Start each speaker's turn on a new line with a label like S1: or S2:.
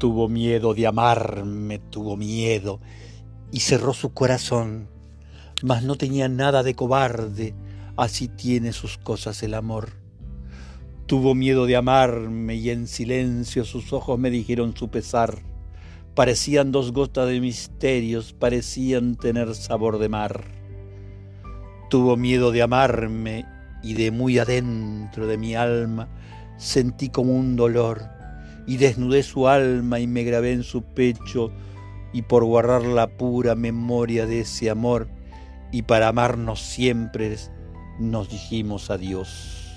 S1: Tuvo miedo de amarme, tuvo miedo, y cerró su corazón, mas no tenía nada de cobarde, así tiene sus cosas el amor. Tuvo miedo de amarme y en silencio sus ojos me dijeron su pesar. Parecían dos gotas de misterios, parecían tener sabor de mar. Tuvo miedo de amarme y de muy adentro de mi alma sentí como un dolor y desnudé su alma y me grabé en su pecho y por guardar la pura memoria de ese amor y para amarnos siempre nos dijimos adiós.